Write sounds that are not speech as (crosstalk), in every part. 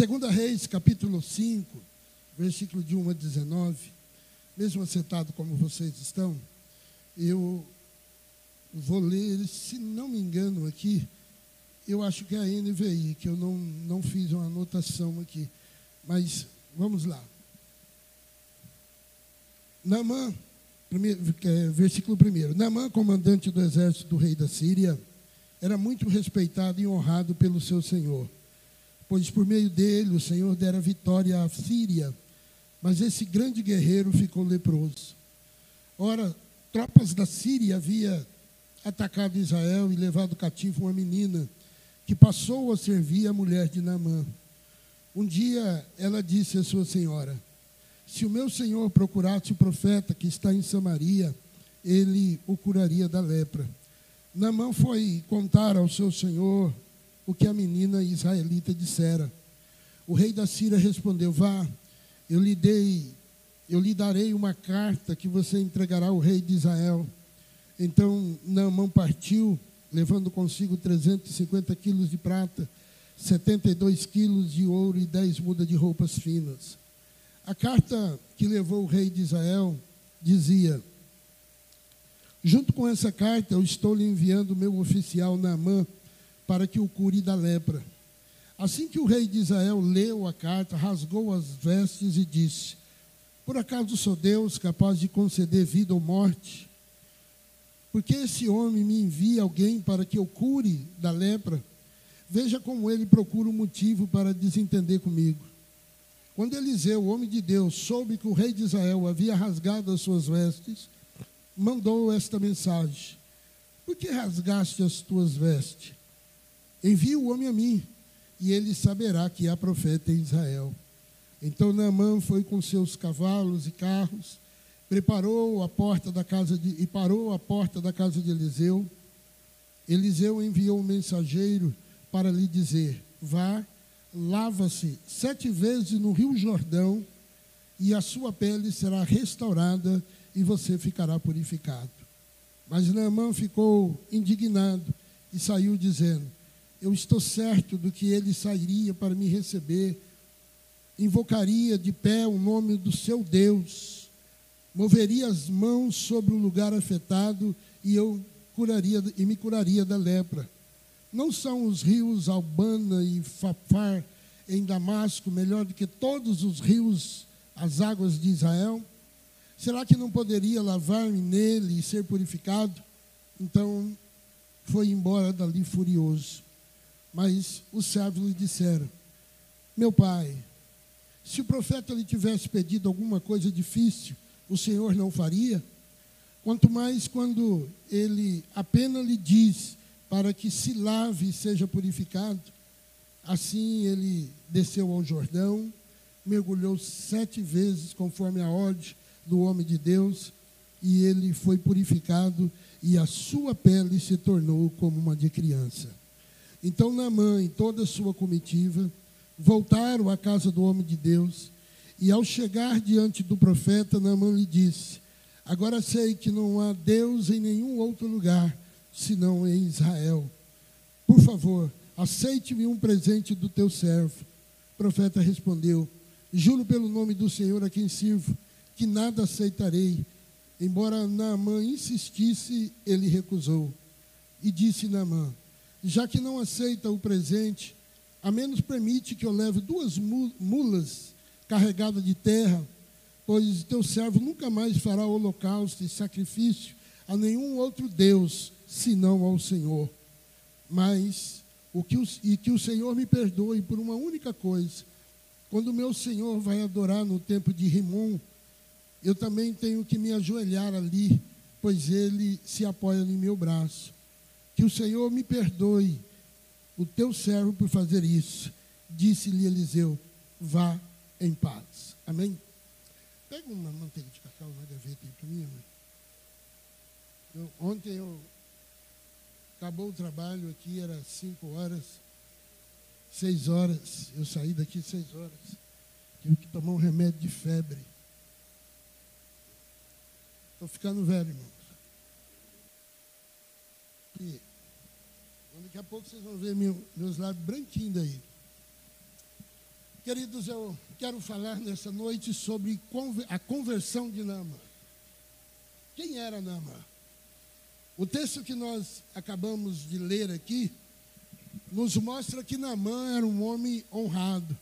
Segunda Reis, capítulo 5, versículo de 1 a 19. Mesmo assentado como vocês estão, eu vou ler, se não me engano aqui, eu acho que é a NVI, que eu não, não fiz uma anotação aqui. Mas vamos lá. Primeiro, é, versículo 1. Naamã, comandante do exército do rei da Síria, era muito respeitado e honrado pelo seu senhor, pois por meio dele o Senhor dera vitória à Síria, mas esse grande guerreiro ficou leproso. Ora, tropas da Síria havia atacado Israel e levado cativo uma menina que passou a servir a mulher de Naamã. Um dia ela disse à sua senhora: Se o meu senhor procurasse o profeta que está em Samaria, ele o curaria da lepra. Naamã foi contar ao seu senhor o que a menina israelita dissera. O rei da Síria respondeu: Vá, eu lhe dei, eu lhe darei uma carta que você entregará ao rei de Israel. Então Naamã partiu, levando consigo 350 quilos de prata, 72 quilos de ouro e 10 mudas de roupas finas. A carta que levou o rei de Israel dizia: Junto com essa carta, eu estou lhe enviando meu oficial Naamã para que o cure da lepra. Assim que o rei de Israel leu a carta, rasgou as vestes e disse: Por acaso sou Deus capaz de conceder vida ou morte? Porque esse homem me envia alguém para que eu cure da lepra? Veja como ele procura um motivo para desentender comigo. Quando Eliseu, o homem de Deus, soube que o rei de Israel havia rasgado as suas vestes, mandou esta mensagem: Por que rasgaste as tuas vestes? Envia o homem a mim, e ele saberá que há profeta em Israel. Então Naamã foi com seus cavalos e carros, preparou a porta da casa de, e parou a porta da casa de Eliseu. Eliseu enviou um mensageiro para lhe dizer: Vá, lava-se sete vezes no rio Jordão, e a sua pele será restaurada e você ficará purificado. Mas Naamã ficou indignado e saiu dizendo: Eu estou certo do que ele sairia para me receber, invocaria de pé o nome do seu Deus, moveria as mãos sobre o lugar afetado e eu curaria e me curaria da lepra. Não são os rios Albana e Fafar em Damasco melhor do que todos os rios, as águas de Israel? Será que não poderia lavar-me nele e ser purificado? Então foi embora dali furioso. Mas os servos lhe disseram: Meu pai, se o profeta lhe tivesse pedido alguma coisa difícil, o Senhor não faria? Quanto mais quando ele apenas lhe diz para que se lave e seja purificado. Assim ele desceu ao Jordão, mergulhou sete vezes, conforme a ordem do homem de Deus, e ele foi purificado e a sua pele se tornou como uma de criança. Então Naamã e toda a sua comitiva voltaram à casa do homem de Deus, e ao chegar diante do profeta, Naamã lhe disse: Agora sei que não há Deus em nenhum outro lugar senão em Israel. Por favor, aceite-me um presente do teu servo. O profeta respondeu: Juro pelo nome do Senhor a quem sirvo que nada aceitarei. Embora Naamã insistisse, ele recusou. E disse Naamã: Já que não aceita o presente, a menos permite que eu leve duas mulas carregadas de terra, pois teu servo nunca mais fará holocausto e sacrifício a nenhum outro Deus, senão ao Senhor. Mas o que o, e que o Senhor me perdoe por uma única coisa. Quando meu Senhor vai adorar no templo de Rimon, eu também tenho que me ajoelhar ali, pois ele se apoia em meu braço. Que o Senhor me perdoe, o teu servo, por fazer isso. Disse-lhe Eliseu: vá em paz. Amém? Pega uma manteiga de cacau na gaveta aí para mim, Eu, ontem eu acabou o trabalho aqui, era cinco horas, seis horas. Eu saí daqui seis horas. Tive que tomar um remédio de febre. Estou ficando velho, irmãos. E daqui a pouco vocês vão ver meu, meus lábios branquinhos daí. Queridos, eu quero falar nessa noite sobre a conversão de Nama. Quem era Nama? O texto que nós acabamos de ler aqui nos mostra que Namã era um homem honrado.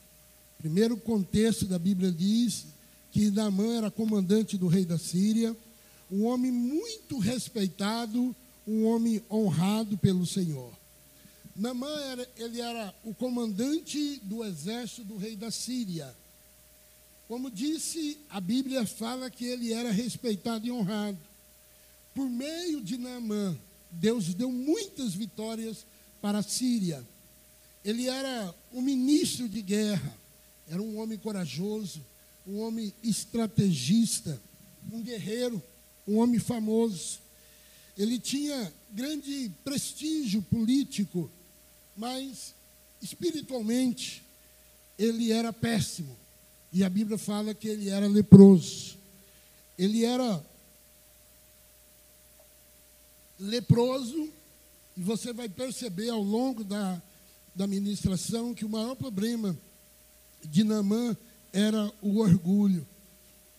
Primeiro contexto da Bíblia diz que Namã era comandante do rei da Síria, um homem muito respeitado, um homem honrado pelo Senhor. Namã era, ele era o comandante do exército do rei da Síria. Como disse, a Bíblia fala que ele era respeitado e honrado. Por meio de Naamã, Deus deu muitas vitórias para a Síria. Ele era um ministro de guerra, era um homem corajoso, um homem estrategista, um guerreiro, um homem famoso. Ele tinha grande prestígio político mas espiritualmente ele era péssimo. E a Bíblia fala que ele era leproso. Ele era leproso, e você vai perceber ao longo da, da ministração que o maior problema de Namã era o orgulho.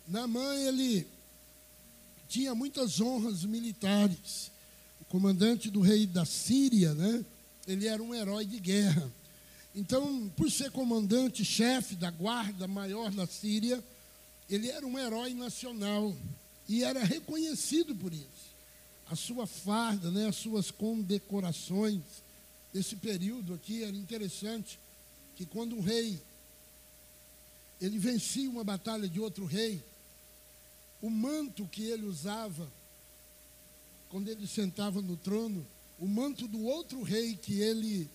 Namã, ele tinha muitas honras militares. O comandante do rei da Síria, né? Ele era um herói de guerra. Então, por ser comandante, chefe da guarda maior da Síria, ele era um herói nacional e era reconhecido por isso. A sua farda, né, as suas condecorações, esse período aqui era interessante, que quando um rei ele vencia uma batalha de outro rei, o manto que ele usava quando ele sentava no trono o manto do outro rei que ele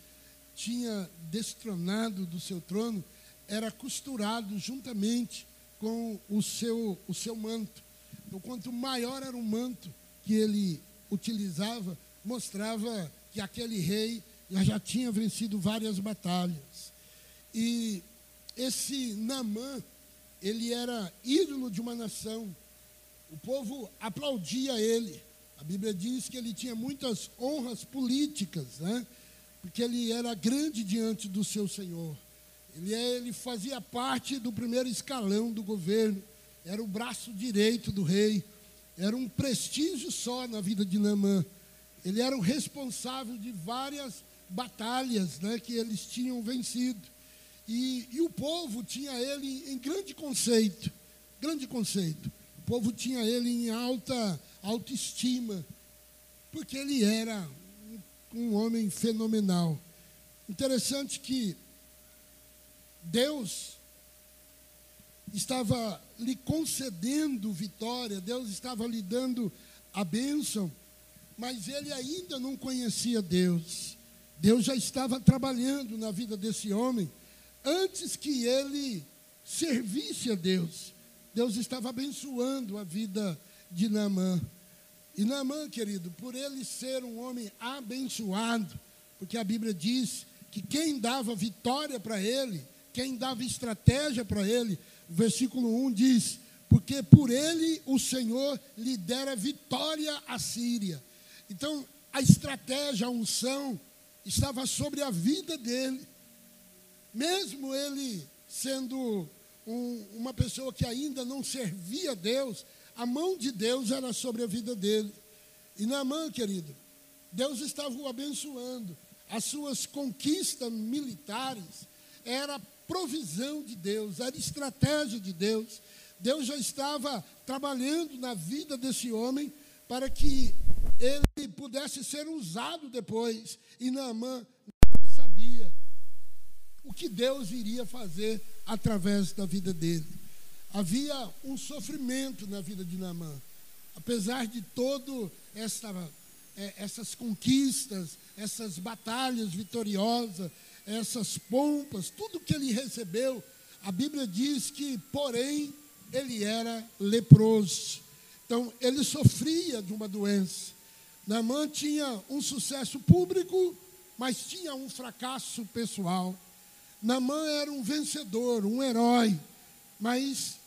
tinha destronado do seu trono era costurado juntamente com o seu, o seu manto. Então, quanto maior era o manto que ele utilizava, mostrava que aquele rei já tinha vencido várias batalhas. E esse Namã, ele era ídolo de uma nação. O povo aplaudia ele. A Bíblia diz que ele tinha muitas honras políticas, né? porque ele era grande diante do seu Senhor. Ele, é, ele fazia parte do primeiro escalão do governo, era o braço direito do rei, era um prestígio só na vida de Naamã. Ele era o responsável de várias batalhas né, que eles tinham vencido. E, e o povo tinha ele em grande conceito, grande conceito. O povo tinha ele em alta autoestima, porque ele era um homem fenomenal. Interessante que Deus estava lhe concedendo vitória, Deus estava lhe dando a bênção, mas ele ainda não conhecia Deus. Deus já estava trabalhando na vida desse homem antes que ele servisse a Deus. Deus estava abençoando a vida de Naamã. E Naamã, querido, por ele ser um homem abençoado, porque a Bíblia diz que quem dava vitória para ele, quem dava estratégia para ele, o versículo 1 diz: Porque por ele o Senhor lhe dera vitória à Síria. Então, a estratégia, a unção, estava sobre a vida dele. Mesmo ele sendo um, uma pessoa que ainda não servia a Deus, a mão de Deus era sobre a vida dele. E Naamã, querido, Deus estava o abençoando. As suas conquistas militares era provisão de Deus, era estratégia de Deus. Deus já estava trabalhando na vida desse homem para que ele pudesse ser usado depois. E Naamã não sabia o que Deus iria fazer através da vida dele havia um sofrimento na vida de Naamã. Apesar de todo essa, é, essas conquistas, essas batalhas vitoriosas, essas pompas, tudo que ele recebeu, a Bíblia diz que, porém, ele era leproso. Então, ele sofria de uma doença. Naamã tinha um sucesso público, mas tinha um fracasso pessoal. Naamã era um vencedor, um herói, mas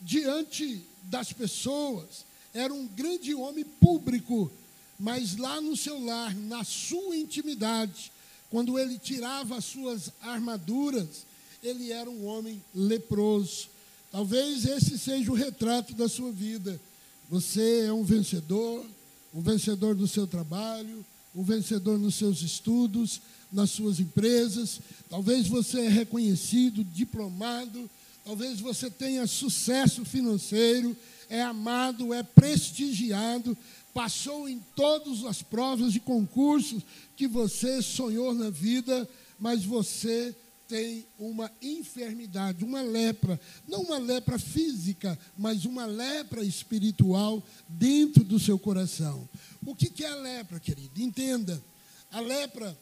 diante das pessoas, era um grande homem público, mas lá no seu lar, na sua intimidade, quando ele tirava as suas armaduras, ele era um homem leproso. Talvez esse seja o retrato da sua vida. Você é um vencedor, um vencedor do seu trabalho, um vencedor nos seus estudos, nas suas empresas. Talvez você é reconhecido, diplomado, talvez você tenha sucesso financeiro, é amado, é prestigiado, passou em todas as provas e concursos que você sonhou na vida, mas você tem uma enfermidade, uma lepra, não uma lepra física, mas uma lepra espiritual dentro do seu coração. O que é a lepra, querido? Entenda, a lepra,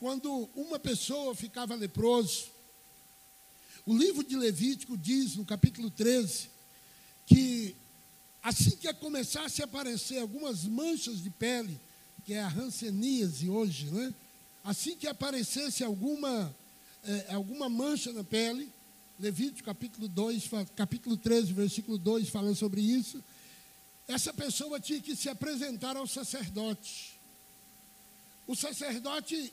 quando uma pessoa ficava leproso, o livro de Levítico diz, no capítulo 13, que assim que começasse a aparecer algumas manchas de pele, que é a ranceníase hoje, né? assim que aparecesse alguma é, alguma mancha na pele, Levítico capítulo 2, capítulo 13, versículo 2 fala sobre isso. Essa pessoa tinha que se apresentar ao sacerdote. O sacerdote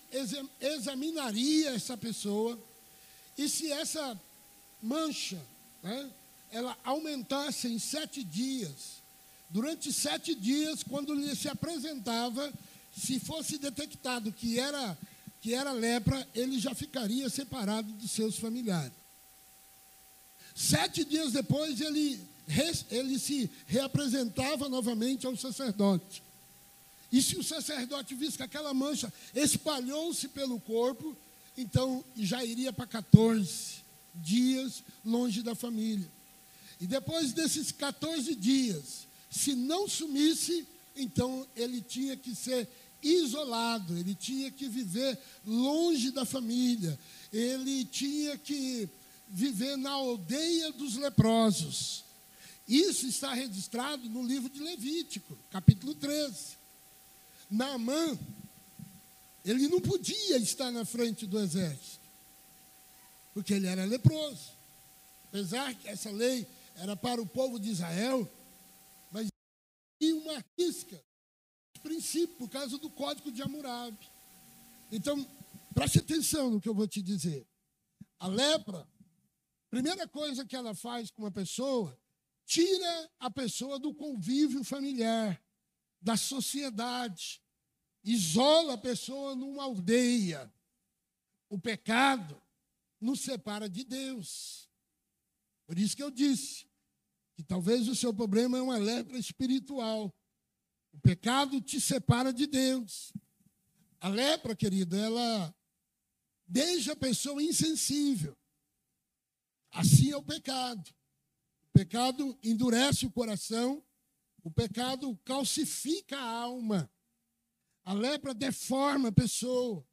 examinaria essa pessoa e se essa mancha, né, ela aumentasse em sete dias, durante sete dias, quando ele se apresentava, se fosse detectado que era que era lepra, ele já ficaria separado dos seus familiares. Sete dias depois, ele, ele se reapresentava novamente ao sacerdote. E se o sacerdote visse que aquela mancha espalhou-se pelo corpo, então já iria para 14 dias longe da família. E depois desses 14 dias, se não sumisse, então ele tinha que ser isolado, ele tinha que viver longe da família, ele tinha que viver na aldeia dos leprosos. Isso está registrado no livro de Levítico, capítulo 13. Naamã, ele não podia estar na frente do exército, porque ele era leproso. Apesar que essa lei era para o povo de Israel, mas tinha uma risca princípio, por causa do código de Hammurabi. Então, preste atenção no que eu vou te dizer. A lepra, primeira coisa que ela faz com uma pessoa, tira a pessoa do convívio familiar, da sociedade, isola a pessoa numa aldeia. O pecado nos separa de Deus. Por isso que eu disse que talvez o seu problema é uma lepra espiritual. O pecado te separa de Deus. A lepra, querido, ela deixa a pessoa insensível. Assim é o pecado. O pecado endurece o coração, o pecado calcifica a alma. A lepra deforma a pessoa.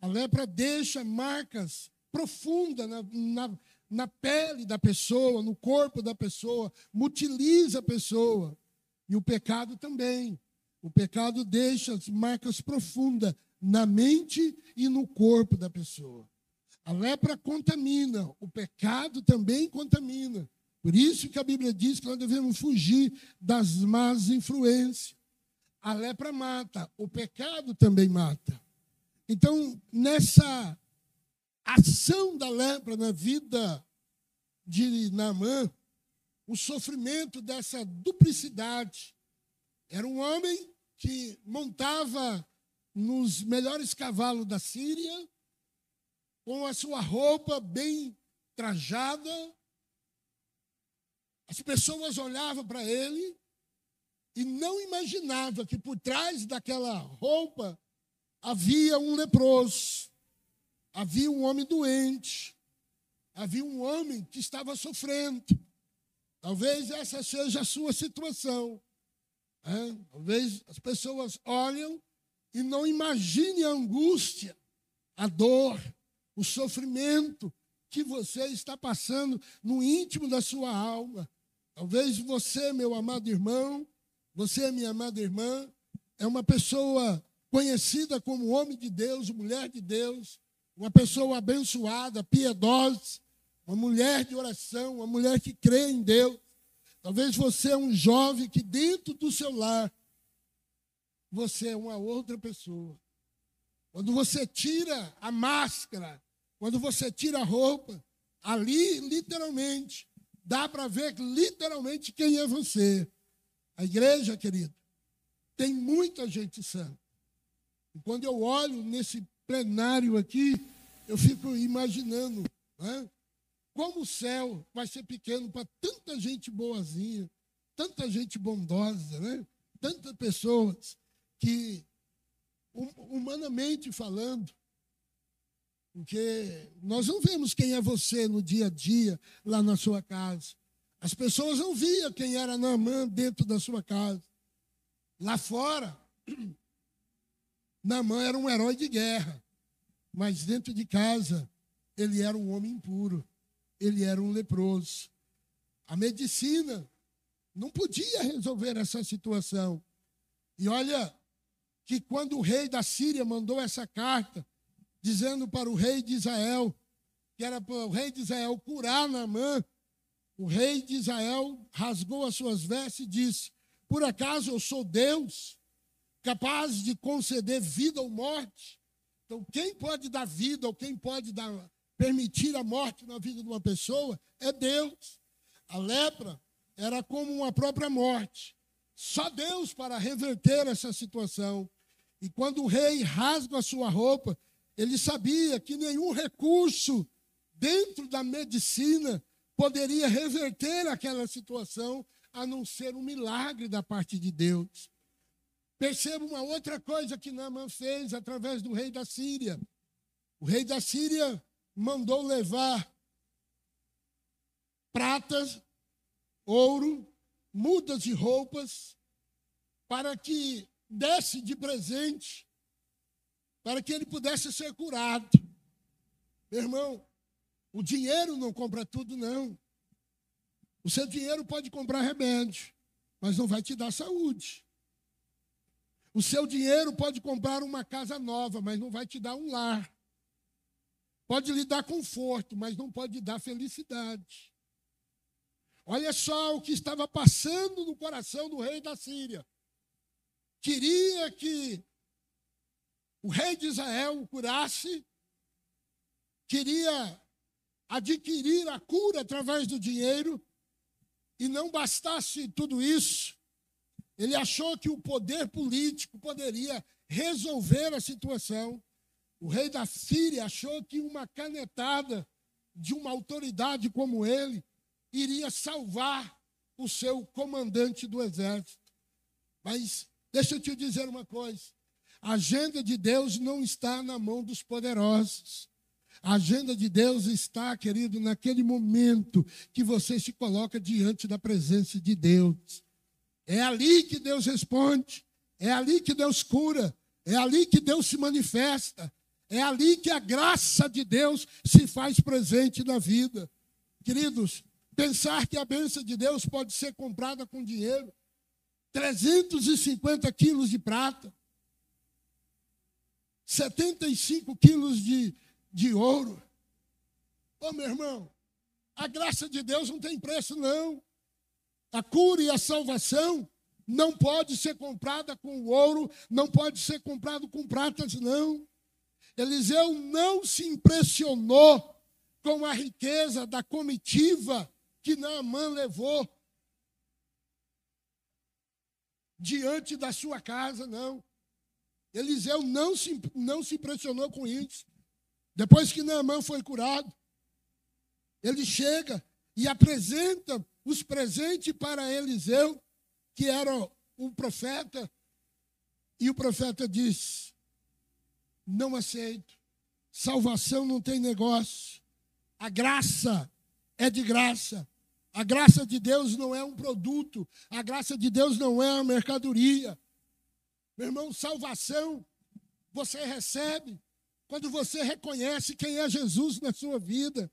A lepra deixa marcas profundas na, na, na pele da pessoa, no corpo da pessoa, mutiliza a pessoa. E o pecado também. O pecado deixa marcas profundas na mente e no corpo da pessoa. A lepra contamina, o pecado também contamina. Por isso que a Bíblia diz que nós devemos fugir das más influências. A lepra mata, o pecado também mata. Então, nessa ação da lepra na vida de Naamã, o sofrimento dessa duplicidade. Era um homem que montava nos melhores cavalos da Síria, com a sua roupa bem trajada. As pessoas olhavam para ele e não imaginavam que por trás daquela roupa havia um leproso, havia um homem doente, havia um homem que estava sofrendo. Talvez essa seja a sua situação. É? Talvez as pessoas olham e não imaginem a angústia, a dor, o sofrimento que você está passando no íntimo da sua alma. Talvez você, meu amado irmão, você, minha amada irmã, é uma pessoa conhecida como homem de Deus, mulher de Deus, uma pessoa abençoada, piedosa, uma mulher de oração, uma mulher que crê em Deus. Talvez você é um jovem que dentro do seu lar você é uma outra pessoa. Quando você tira a máscara Quando você tira a roupa, ali, literalmente, dá para ver literalmente quem é você. A igreja, querido, tem muita gente santa. E quando eu olho nesse plenário aqui, eu fico imaginando né, como o céu vai ser pequeno para tanta gente boazinha, tanta gente bondosa, né? tantas pessoas que, humanamente falando, porque nós não vemos quem é você no dia a dia lá na sua casa. As pessoas não viam quem era Naamã dentro da sua casa. Lá fora, (clears throat) Naamã era um herói de guerra, mas dentro de casa ele era um homem impuro, ele era um leproso. A medicina não podia resolver essa situação. E olha que quando o rei da Síria mandou essa carta, dizendo para o rei de Israel, que era para o rei de Israel curar Naamã, o rei de Israel rasgou as suas vestes e disse: Por acaso eu sou Deus, capaz de conceder vida ou morte? Então, quem pode dar vida ou quem pode dar, permitir a morte na vida de uma pessoa é Deus. A lepra era como uma própria morte. Só Deus para reverter essa situação. E quando o rei rasga a sua roupa, ele sabia que nenhum recurso dentro da medicina poderia reverter aquela situação, a não ser um milagre da parte de Deus. Perceba uma outra coisa que Naaman fez através do rei da Síria. O rei da Síria mandou levar pratas, ouro, mudas de roupas, para que desse de presente para que ele pudesse ser curado. Meu irmão, o dinheiro não compra tudo, não. O seu dinheiro pode comprar remédio, mas não vai te dar saúde. O seu dinheiro pode comprar uma casa nova, mas não vai te dar um lar. Pode lhe dar conforto, mas não pode dar felicidade. Olha só o que estava passando no coração do rei da Síria. Queria que o rei de Israel o curasse, queria adquirir a cura através do dinheiro, e não bastasse tudo isso, ele achou que o poder político poderia resolver a situação. O rei da Síria achou que uma canetada de uma autoridade como ele iria salvar o seu comandante do exército. Mas deixa eu te dizer uma coisa: a agenda de Deus não está na mão dos poderosos. A agenda de Deus está, querido, naquele momento que você se coloca diante da presença de Deus. É ali que Deus responde, é ali que Deus cura, é ali que Deus se manifesta, é ali que a graça de Deus se faz presente na vida. Queridos, pensar que a bênção de Deus pode ser comprada com dinheiro, 350 quilos de prata, 75 quilos de, de ouro. Ô oh, meu irmão, a graça de Deus não tem preço, não. A cura e a salvação não pode ser comprada com ouro, não pode ser comprado com pratas, não. Eliseu não se impressionou com a riqueza da comitiva que Naamã levou diante da sua casa, não. Eliseu não se, não se impressionou com isso. Depois que Naamã foi curado, ele chega e apresenta os presentes para Eliseu, que era um profeta, e o profeta diz: Não aceito, salvação não tem negócio, a graça é de graça. A graça de Deus não é um produto, a graça de Deus não é uma mercadoria. Meu irmão, salvação você recebe quando você reconhece quem é Jesus na sua vida.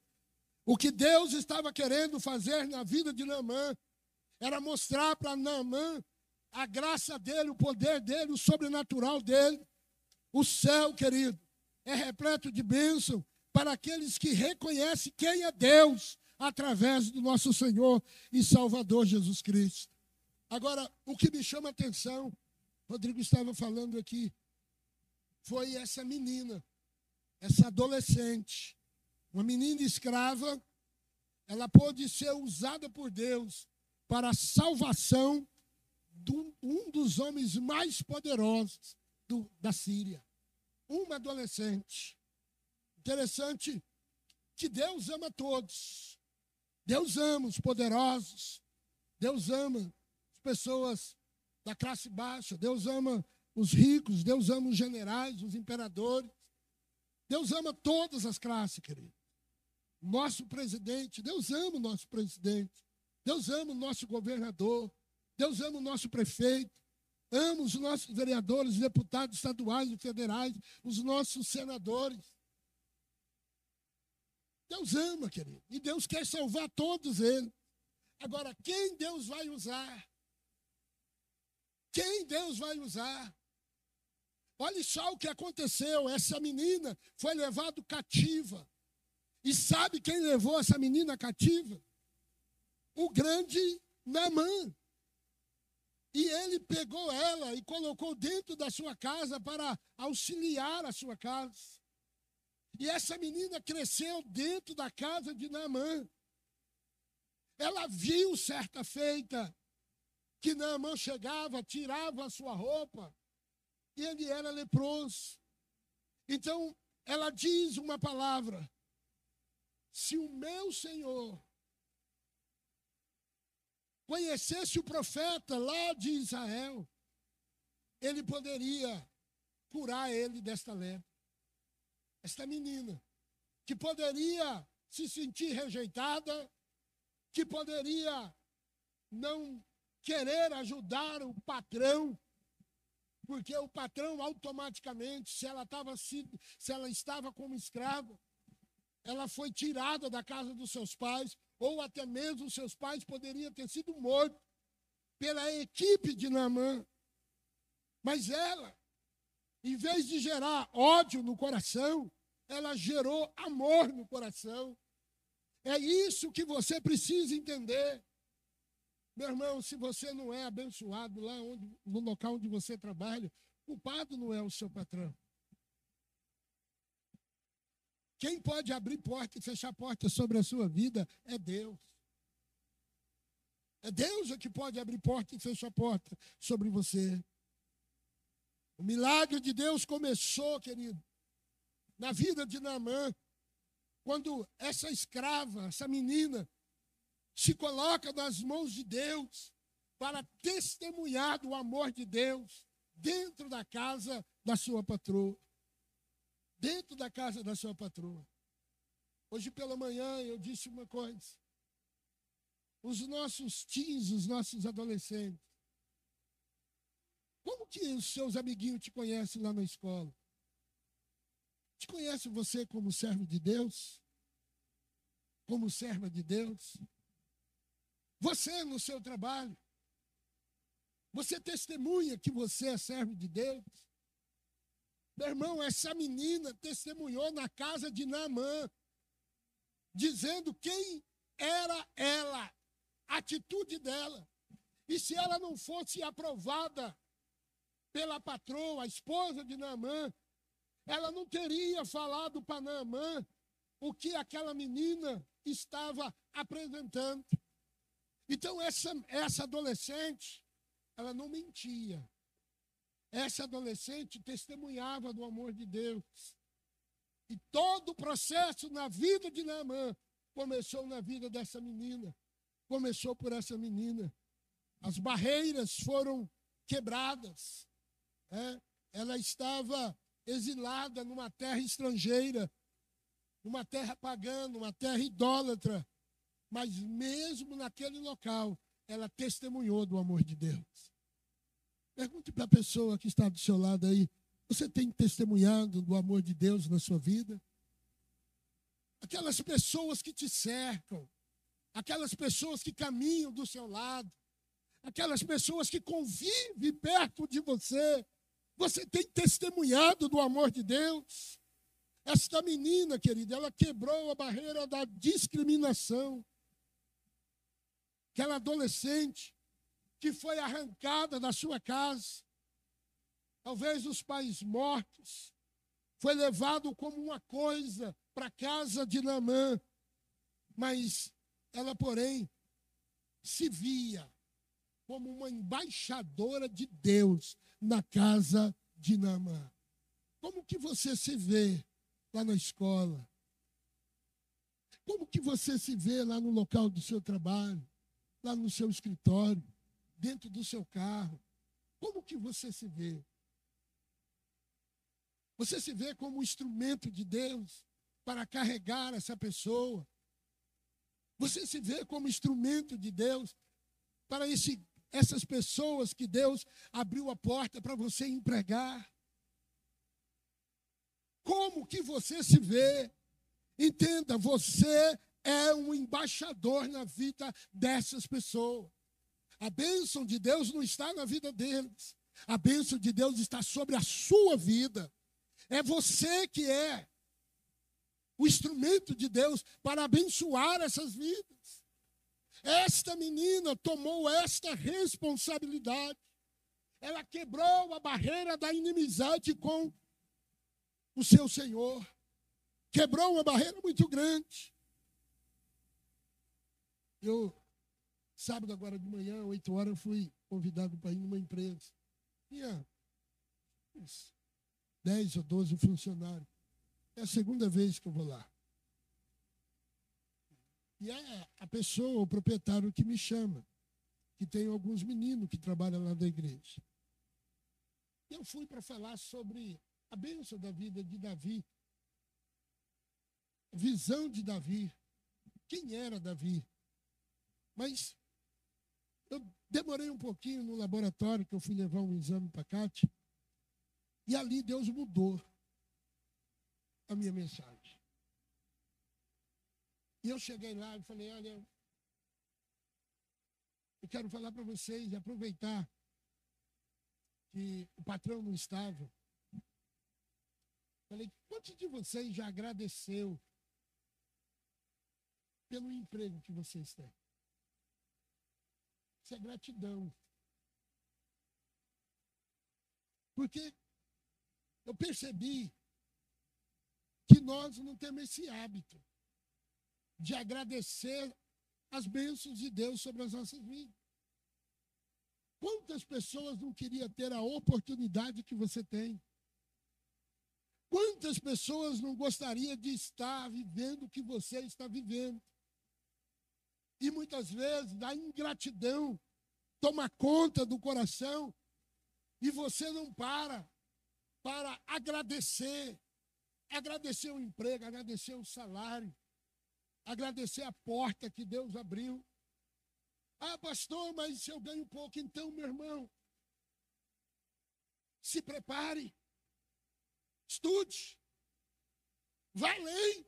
O que Deus estava querendo fazer na vida de Naamã era mostrar para Naamã a graça dele, o poder dele, o sobrenatural dele. O céu, querido, é repleto de bênção para aqueles que reconhecem quem é Deus através do nosso Senhor e Salvador Jesus Cristo. Agora, o que me chama a atenção Rodrigo estava falando aqui, foi essa menina, essa adolescente, Uma menina escrava, ela pôde ser usada por Deus para a salvação de um dos homens mais poderosos do, da Síria. Uma adolescente. Interessante que Deus ama todos. Deus ama os poderosos. Deus ama as pessoas da classe baixa. Deus ama os ricos. Deus ama os generais, os imperadores. Deus ama todas as classes, querido. Nosso presidente, Deus ama o nosso presidente. Deus ama o nosso governador. Deus ama o nosso prefeito. Ama os nossos vereadores, deputados estaduais e federais, os nossos senadores. Deus ama, querido. E Deus quer salvar todos eles. Agora, quem Deus vai usar? Quem Deus vai usar? Olha só o que aconteceu. Essa menina foi levada cativa. E sabe quem levou essa menina cativa? O grande Namã. E ele pegou ela e colocou dentro da sua casa para auxiliar a sua casa. E essa menina cresceu dentro da casa de Naamã. Ela viu certa feita que Naamã chegava, tirava a sua roupa, e ele era leproso. Então, ela diz uma palavra: se o meu Senhor conhecesse o profeta lá de Israel, ele poderia curar ele desta lepra. Esta menina, que poderia se sentir rejeitada, que poderia não querer ajudar o patrão, porque o patrão automaticamente, se ela estava se, ela estava como escrava, ela foi tirada da casa dos seus pais, ou até mesmo seus pais poderiam ter sido mortos pela equipe de Naamã. Mas ela, em vez de gerar ódio no coração, ela gerou amor no coração. É isso que você precisa entender. Meu irmão, se você não é abençoado lá onde, no local onde você trabalha, o culpado não é o seu patrão. Quem pode abrir porta e fechar porta sobre a sua vida é Deus. É Deus é que pode abrir porta e fechar porta sobre você. O milagre de Deus começou, querido, na vida de Naamã, quando essa escrava, essa menina, se coloca nas mãos de Deus para testemunhar do amor de Deus dentro da casa da sua patroa dentro da casa da sua patroa. Hoje pela manhã eu disse uma coisa. Os nossos teens, os nossos adolescentes, como que os seus amiguinhos te conhecem lá na escola? Te conhece você como servo de Deus? Como serva de Deus? Você no seu trabalho? Você testemunha que você é servo de Deus? Meu irmão, essa menina testemunhou na casa de Naamã, dizendo quem era ela, a atitude dela. E se ela não fosse aprovada pela patroa, a esposa de Naamã, ela não teria falado para Naamã o que aquela menina estava apresentando. Então, essa, essa adolescente, ela não mentia. Essa adolescente testemunhava do amor de Deus. E todo o processo na vida de Naamã começou na vida dessa menina. Começou por essa menina. As barreiras foram quebradas. É? Ela estava exilada numa terra estrangeira, numa terra pagã, numa terra idólatra. Mas mesmo naquele local, ela testemunhou do amor de Deus. Pergunte para a pessoa que está do seu lado aí: você tem testemunhado do amor de Deus na sua vida? Aquelas pessoas que te cercam, aquelas pessoas que caminham do seu lado, aquelas pessoas que convivem perto de você, você tem testemunhado do amor de Deus? Esta menina, querida, ela quebrou a barreira da discriminação. Aquela adolescente que foi arrancada da sua casa, talvez os pais mortos, foi levado como uma coisa para a casa de Naamã, mas ela, porém, se via como uma embaixadora de Deus na casa de Naamã. Como que você se vê lá na escola? Como que você se vê lá no local do seu trabalho, no seu escritório, dentro do seu carro? Como que você se vê? Você se vê como um instrumento de Deus para carregar essa pessoa. Você se vê como instrumento de Deus para esse, essas pessoas que Deus abriu a porta para você empregar. Como que você se vê? Entenda, você é um embaixador na vida dessas pessoas. A bênção de Deus não está na vida deles. A bênção de Deus está sobre a sua vida. É você que é o instrumento de Deus para abençoar essas vidas. Esta menina tomou esta responsabilidade. Ela quebrou a barreira da inimizade com o seu Senhor. Quebrou uma barreira muito grande. Eu, sábado agora de manhã, oito horas, eu fui convidado para ir numa empresa. Tinha uns 10 ou 12 funcionários. É a segunda vez que eu vou lá. E é a pessoa, o proprietário que me chama, que tem alguns meninos que trabalham lá da igreja. E eu fui para falar sobre a bênção da vida de Davi. Visão de Davi. Quem era Davi? Mas eu demorei um pouquinho no laboratório, que eu fui levar um exame para a Cátia. E ali Deus mudou a minha mensagem. E eu cheguei lá e falei: olha, eu quero falar para vocês, aproveitar que o patrão não estava. Falei: quantos de vocês já agradeceu pelo emprego que vocês têm? Isso é gratidão. Porque eu percebi que nós não temos esse hábito de agradecer as bênçãos de Deus sobre as nossas vidas. Quantas pessoas não queriam ter a oportunidade que você tem? Quantas pessoas não gostariam de estar vivendo o que você está vivendo? E muitas vezes a ingratidão toma conta do coração e você não para para agradecer. Agradecer o emprego, agradecer o salário, agradecer a porta que Deus abriu. Ah, pastor, mas eu ganho pouco, então, meu irmão, se prepare, estude, vá além,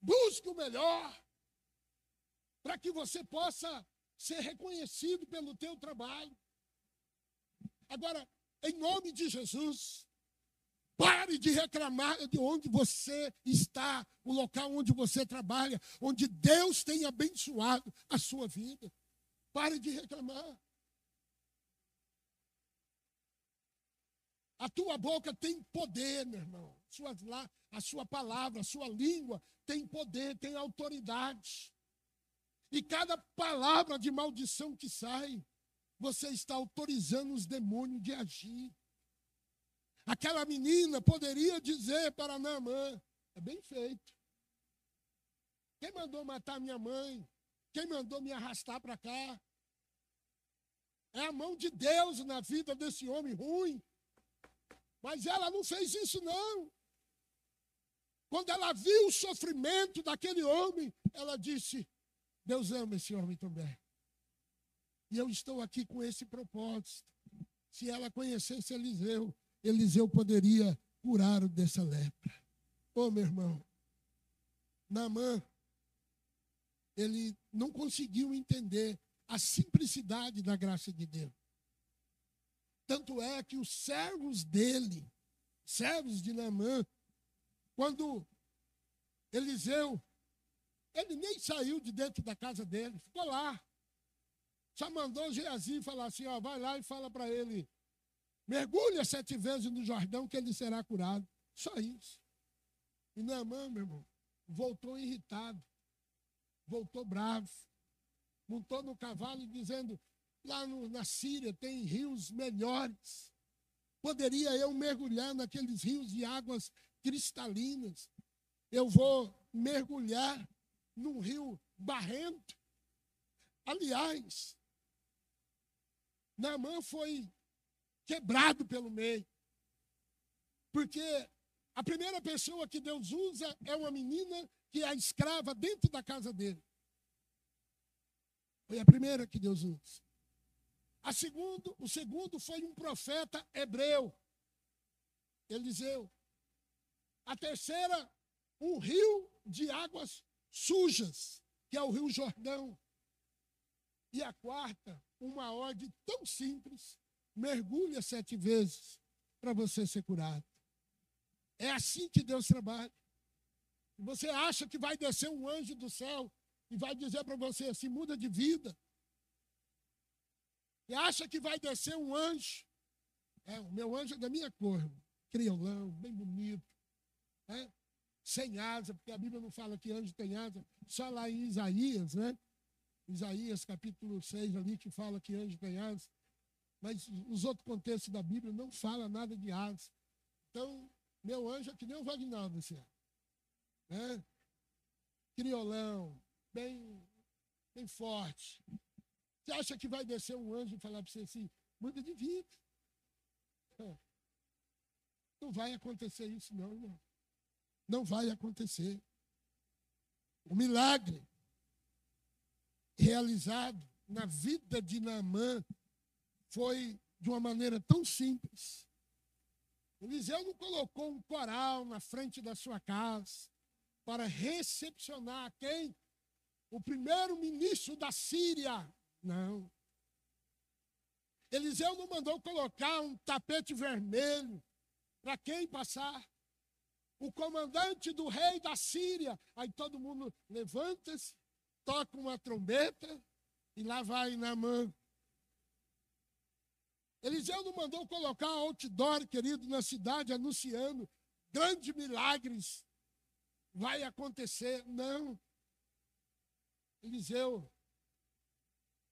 busque o melhor, para que você possa ser reconhecido pelo teu trabalho. Agora, em nome de Jesus, pare de reclamar de onde você está, o local onde você trabalha, onde Deus tem abençoado a sua vida. Pare de reclamar. A tua boca tem poder, meu irmão. a sua palavra, a sua língua tem poder, tem autoridade. E cada palavra de maldição que sai, você está autorizando os demônios de agir. Aquela menina poderia dizer para Naamã: é bem feito. Quem mandou matar minha mãe? Quem mandou me arrastar para cá? É a mão de Deus na vida desse homem ruim. Mas ela não fez isso, não. Quando ela viu o sofrimento daquele homem, ela disse: Deus ama esse homem também. E eu estou aqui com esse propósito. Se ela conhecesse Eliseu, Eliseu poderia curar-o dessa lepra. Ô oh, meu irmão, Naamã, ele não conseguiu entender a simplicidade da graça de Deus. Tanto é que os servos dele, servos de Naamã, quando Eliseu, ele nem saiu de dentro da casa dele, ficou lá. Só mandou Geazi falar assim: ó, vai lá e fala para ele: mergulha sete vezes no Jordão que ele será curado. Só isso. E Naamã, meu irmão, voltou irritado, voltou bravo, montou no cavalo dizendo: lá no, na Síria tem rios melhores. Poderia eu mergulhar naqueles rios de águas cristalinas. Eu vou mergulhar num rio barrento. Aliás, Naamã foi quebrado pelo meio. Porque a primeira pessoa que Deus usa é uma menina que é escrava dentro da casa dele. Foi a primeira que Deus usa. A segundo, o segundo foi um profeta hebreu, Eliseu. A terceira, um rio de águas sujas, que é o Rio Jordão. E a quarta, uma ordem tão simples: mergulha sete vezes para você ser curado. É assim que Deus trabalha. Você acha que vai descer um anjo do céu e vai dizer para você assim: muda de vida. E acha que vai descer um anjo. É, o meu anjo é da minha cor, criolão, bem bonito. Né? Sem asa, porque a Bíblia não fala que anjo tem asa, só lá em Isaías, né? Isaías capítulo 6 ali que fala que anjo tem asa. Mas os outros contextos da Bíblia não fala nada de asa. Então, meu anjo é que nem o Vagnaldo esse. Né? Criolão, bem, bem forte. Você acha que vai descer um anjo e falar para você assim, muda de vida? Não vai acontecer isso, não, irmão. Não vai acontecer. O milagre realizado na vida de Naamã foi de uma maneira tão simples. Eliseu não colocou um coral na frente da sua casa para recepcionar quem? O primeiro ministro da Síria, não. Eliseu não mandou colocar um tapete vermelho para quem passar. O comandante do rei da Síria. Aí todo mundo levanta-se, toca uma trombeta e lá vai na mão. Eliseu não mandou colocar outdoor, querido, na cidade anunciando grandes milagres vai acontecer. Não. Eliseu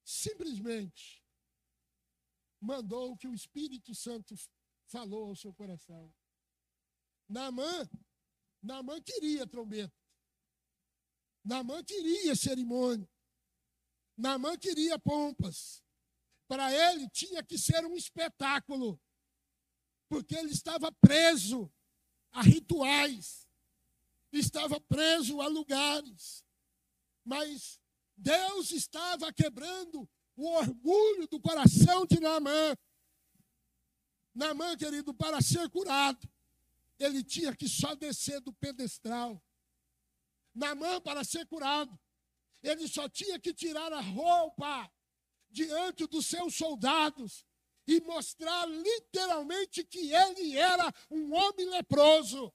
simplesmente mandou o que o Espírito Santo falou ao seu coração. Naamã, Naamã queria trombeta. Naamã queria cerimônia. Naamã queria pompas. Para ele tinha que ser um espetáculo. Porque ele estava preso a rituais. Estava preso a lugares. Mas Deus estava quebrando o orgulho do coração de Naamã. Naamã, querido, para ser curado, ele tinha que só descer do pedestral. Naamã, para ser curado, ele só tinha que tirar a roupa diante dos seus soldados e mostrar literalmente que ele era um homem leproso.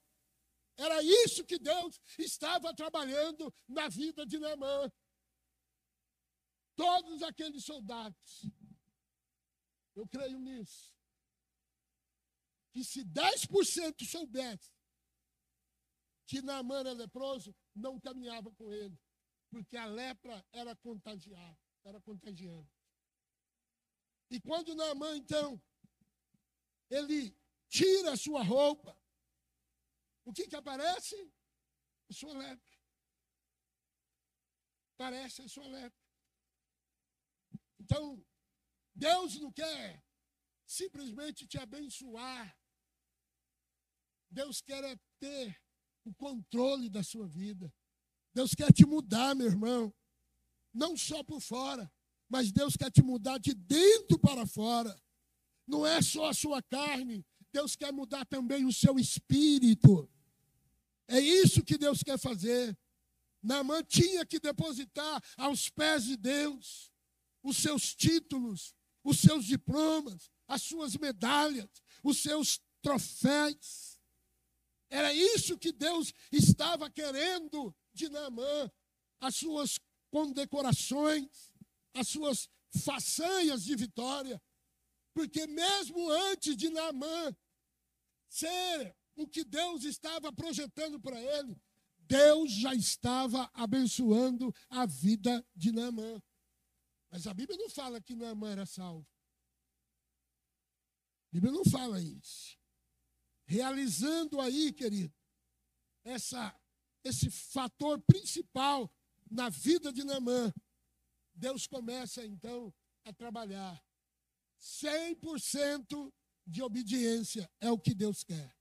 Era isso que Deus estava trabalhando na vida de Naamã todos aqueles soldados. Eu creio nisso. Que se 10% soubesse que Naamã era leproso, não caminhava com ele. Porque a lepra era contagiada, era contagiante. E quando Naamã, então, ele tira a sua roupa, o que que aparece? A sua lepra. Parece a sua lepra. Então, Deus não quer simplesmente te abençoar. Deus quer é ter o controle da sua vida. Deus quer te mudar, meu irmão. Não só por fora, mas Deus quer te mudar de dentro para fora. Não é só a sua carne, Deus quer mudar também o seu espírito. É isso que Deus quer fazer. Naamã tinha que depositar aos pés de Deus os seus títulos, os seus diplomas, as suas medalhas, os seus troféus. Era isso que Deus estava querendo de Naamã, as suas condecorações, as suas façanhas de vitória. Porque mesmo antes de Naamã ser o que Deus estava projetando para ele, Deus já estava abençoando a vida de Naamã. Mas a Bíblia não fala que Naamã era salvo. A Bíblia não fala isso. Realizando aí, querido, essa, esse fator principal na vida de Naamã, Deus começa então a trabalhar. 100% de obediência é o que Deus quer.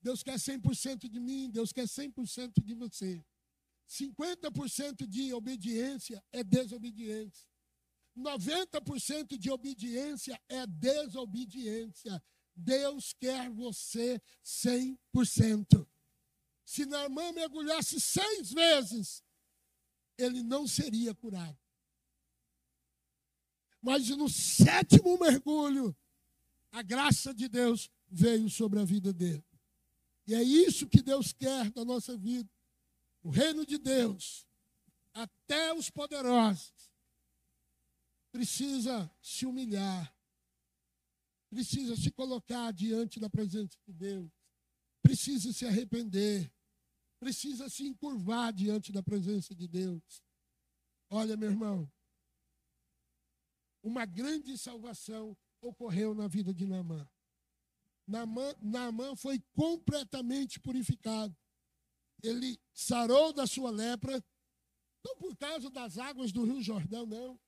Deus quer 100% de mim, Deus quer 100% de você. 50% de obediência é desobediência. 90% de obediência é desobediência. Deus quer você 100%. Se Naamã mergulhasse seis vezes, ele não seria curado. Mas no sétimo mergulho, a graça de Deus veio sobre a vida dele. E é isso que Deus quer da nossa vida. O reino de Deus, até os poderosos, precisa se humilhar, precisa se colocar diante da presença de Deus, precisa se arrepender, precisa se encurvar diante da presença de Deus. Olha, meu irmão, uma grande salvação ocorreu na vida de Naamã. Naamã, Naamã foi completamente purificado. Ele sarou da sua lepra, não por causa das águas do Rio Jordão, não.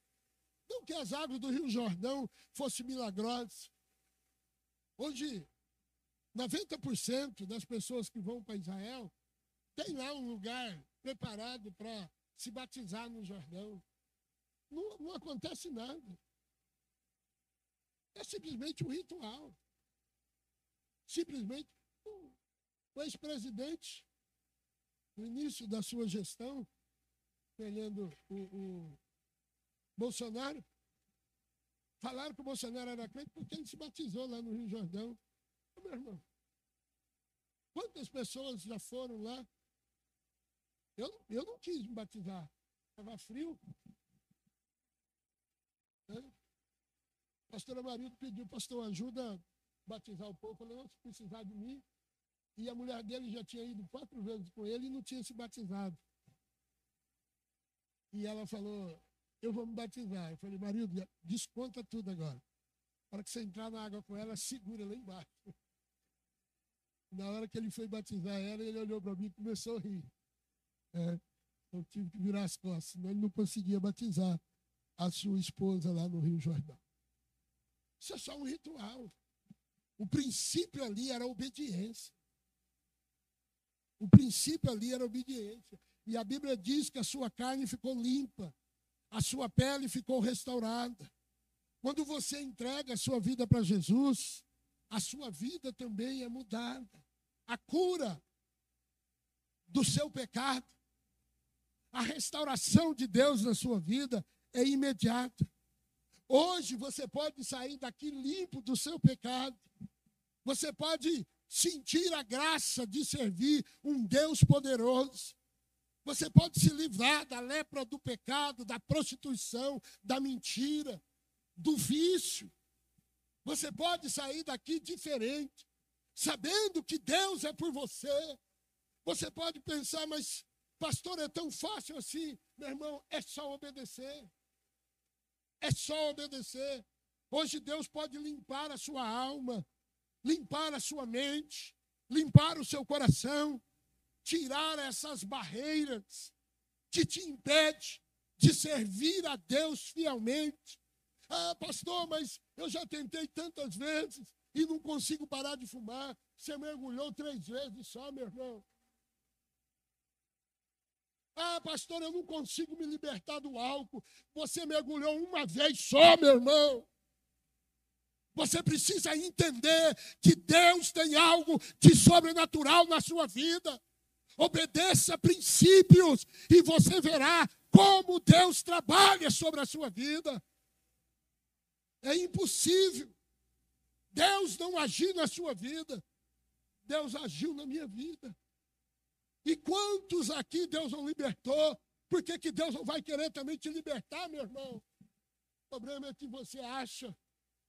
Não que as águas do Rio Jordão fossem milagrosas. Hoje, 90% das pessoas que vão para Israel tem lá um lugar preparado para se batizar no Jordão. Não, não acontece nada. É simplesmente um ritual simplesmente o ex-presidente, no início da sua gestão, Fernando, o, o Bolsonaro, falaram que o Bolsonaro era crente porque ele se batizou lá no Rio Jordão. Meu irmão, quantas pessoas já foram lá? Eu, eu não quis me batizar. Estava frio. Né? Pastor Amarildo pediu, pastor, ajuda batizar o povo. Falei, não, se precisar de mim. E a mulher dele já tinha ido quatro vezes com ele e não tinha se batizado. E ela falou, eu vou me batizar. Eu falei, marido, desconta tudo agora. Na hora que você entrar na água com ela, segura lá embaixo. Na hora que ele foi batizar ela, ele olhou para mim e começou a rir. É, eu tive que virar as costas, senão ele não conseguia batizar a sua esposa lá no Rio Jordão. Isso é só um ritual. O princípio ali era obediência. O princípio ali era obediência. E a Bíblia diz que a sua carne ficou limpa, a sua pele ficou restaurada. Quando você entrega a sua vida para Jesus, a sua vida também é mudada. A cura do seu pecado, a restauração de Deus na sua vida é imediata. Hoje você pode sair daqui limpo do seu pecado. Você pode sentir a graça de servir um Deus poderoso. Você pode se livrar da lepra do pecado, da prostituição, da mentira, do vício. Você pode sair daqui diferente, sabendo que Deus é por você. Você pode pensar, mas pastor, é tão fácil assim. Meu irmão, é só obedecer. É só obedecer. Hoje Deus pode limpar a sua alma, limpar a sua mente, limpar o seu coração, tirar essas barreiras que te impede de servir a Deus fielmente. Ah, pastor, mas eu já tentei tantas vezes e não consigo parar de fumar. Você mergulhou três vezes só, meu irmão. Ah, pastor, eu não consigo me libertar do álcool. Você mergulhou uma vez só, meu irmão. Você precisa entender que Deus tem algo de sobrenatural na sua vida. Obedeça princípios e você verá como Deus trabalha sobre a sua vida. É impossível Deus não agir na sua vida. Deus agiu na minha vida. E quantos aqui Deus não libertou? Por que, que Deus não vai querer também te libertar, meu irmão? O problema é que você acha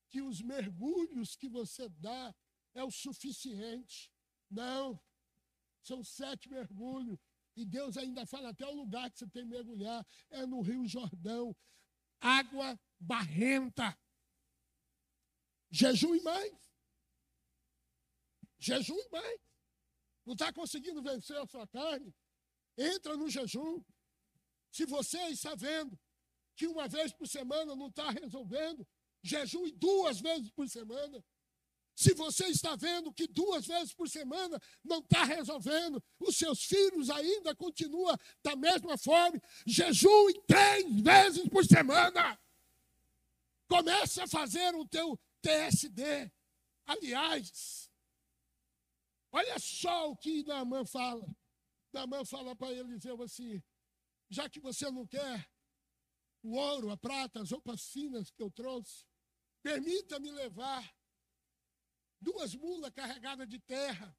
que os mergulhos que você dá é o suficiente. Não. São sete mergulhos. E Deus ainda fala até o lugar que você tem que mergulhar. É no Rio Jordão. Água barrenta. Jejum mais. Jejum mais. Não está conseguindo vencer a sua carne? Entra no jejum. Se você está vendo que uma vez por semana não está resolvendo, jejue duas vezes por semana. Se você está vendo que duas vezes por semana não está resolvendo, os seus filhos ainda continuam da mesma forma, jejue três vezes por semana. Comece a fazer o teu TSD. Aliás, olha só o que Naamã fala. Naamã fala para Eliseu assim: já que você não quer o ouro, a prata, as roupas finas que eu trouxe, permita-me levar duas mulas carregadas de terra.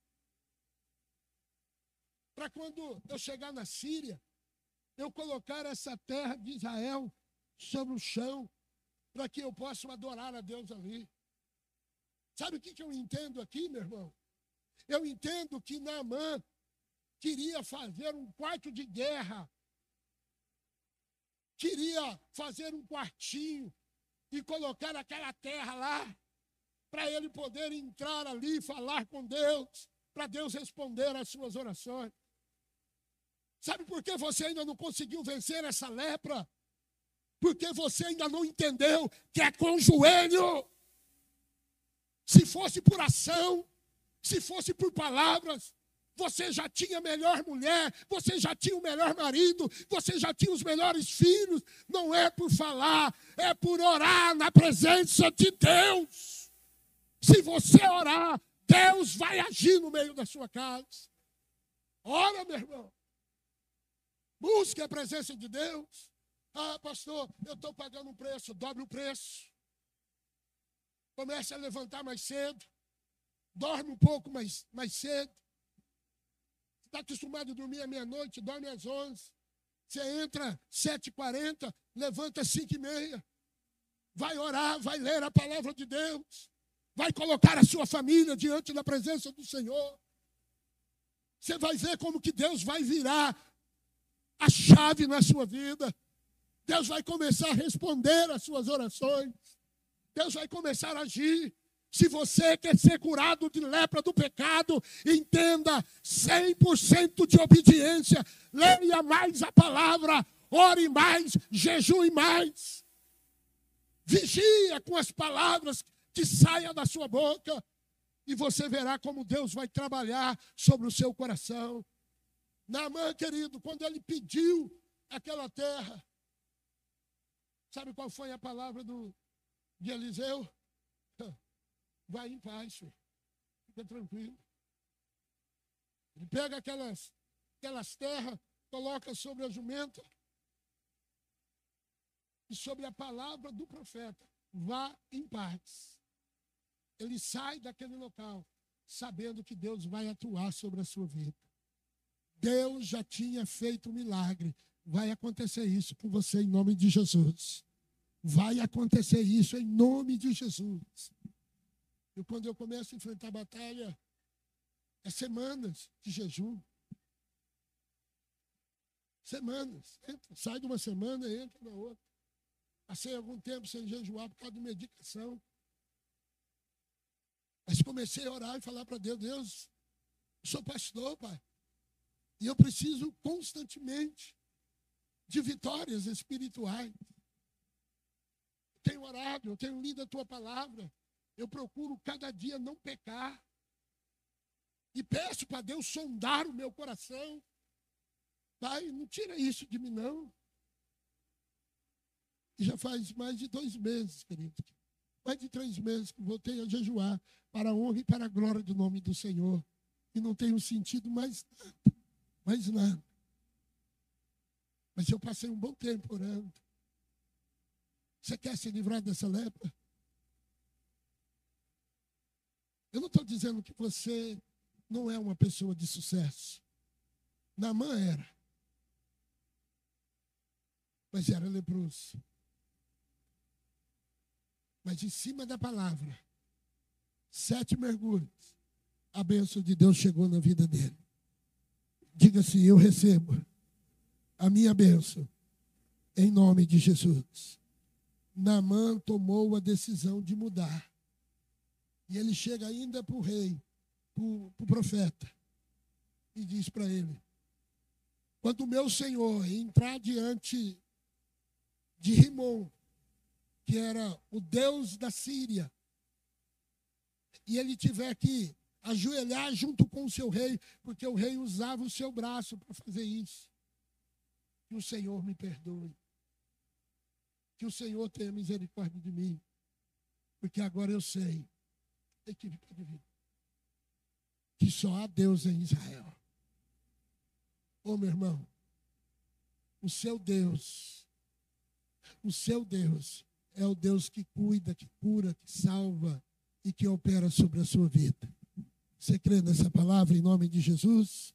Para quando eu chegar na Síria, eu colocar essa terra de Israel sobre o chão, para que eu possa adorar a Deus ali. Sabe o que, que eu entendo aqui, meu irmão? Eu entendo que Naamã queria fazer um quarto de guerra, queria fazer um quartinho e colocar aquela terra lá para ele poder entrar ali e falar com Deus, para Deus responder às suas orações. Sabe por que você ainda não conseguiu vencer essa lepra? Porque você ainda não entendeu que é com o joelho. Se fosse por ação, se fosse por palavras, você já tinha a melhor mulher, você já tinha o melhor marido, você já tinha os melhores filhos. Não é por falar, é por orar na presença de Deus. Se você orar, Deus vai agir no meio da sua casa. Ora, meu irmão. Busque a presença de Deus. Ah, pastor, eu estou pagando um preço, dobre o preço. Comece a levantar mais cedo. Dorme um pouco mais, mais cedo. Está acostumado a dormir à meia-noite, dorme às onze. Você entra sete e quarenta, levanta cinco e meia. Vai orar, vai ler a palavra de Deus vai colocar a sua família diante da presença do Senhor. Você vai ver como que Deus vai virar a chave na sua vida. Deus vai começar a responder às suas orações. Deus vai começar a agir. Se você quer ser curado de lepra do pecado, entenda 100% de obediência. Leia mais a palavra, ore mais, jejue mais. Vigia com as palavras que saia da sua boca, e você verá como Deus vai trabalhar sobre o seu coração. Naamã, querido, quando ele pediu aquela terra, sabe qual foi a palavra do, de Eliseu? (laughs) Vai em paz, filho. fica tranquilo. Ele pega aquelas, aquelas terras, coloca sobre a jumenta e sobre a palavra do profeta. Vá em paz ele sai daquele local sabendo que Deus vai atuar sobre a sua vida. Deus já tinha feito um milagre. Vai acontecer isso com você em nome de Jesus. Vai acontecer isso em nome de Jesus. E quando eu começo a enfrentar a batalha, é semanas de jejum. Semanas. Entra, sai de uma semana, entra na outra. Passei algum tempo sem jejuar por causa de medicação. Mas comecei a orar e falar para Deus, Deus, eu sou pastor, pai. E eu preciso constantemente de vitórias espirituais. Tenho orado, eu tenho lido a tua palavra. Eu procuro cada dia não pecar. E peço para Deus sondar o meu coração. Pai, não tira isso de mim, não. E já faz mais de dois meses, querido, mais de três meses que voltei a jejuar para a honra e para a glória do nome do Senhor. E não tenho sentido mais nada, mais nada. Mas eu passei um bom tempo orando. Você quer se livrar dessa lepra? Eu não estou dizendo que você não é uma pessoa de sucesso. Namã era. Mas era leproso mas em cima da palavra, sete mergulhos, a bênção de Deus chegou na vida dele. Diga assim: Eu recebo a minha bênção em nome de Jesus. Naamã tomou a decisão de mudar. E ele chega ainda para o rei, para o profeta, e diz para ele: Quando o meu senhor entrar diante de Rimon, que era o deus da Síria, e ele tiver que ajoelhar junto com o seu rei, porque o rei usava o seu braço para fazer isso. Que o Senhor me perdoe. Que o Senhor tenha misericórdia de mim. Porque agora eu sei que só há Deus em Israel. Ô oh, meu irmão, o seu Deus, o seu Deus é o Deus que cuida, que cura, que salva e que opera sobre a sua vida. Você crê nessa palavra em nome de Jesus?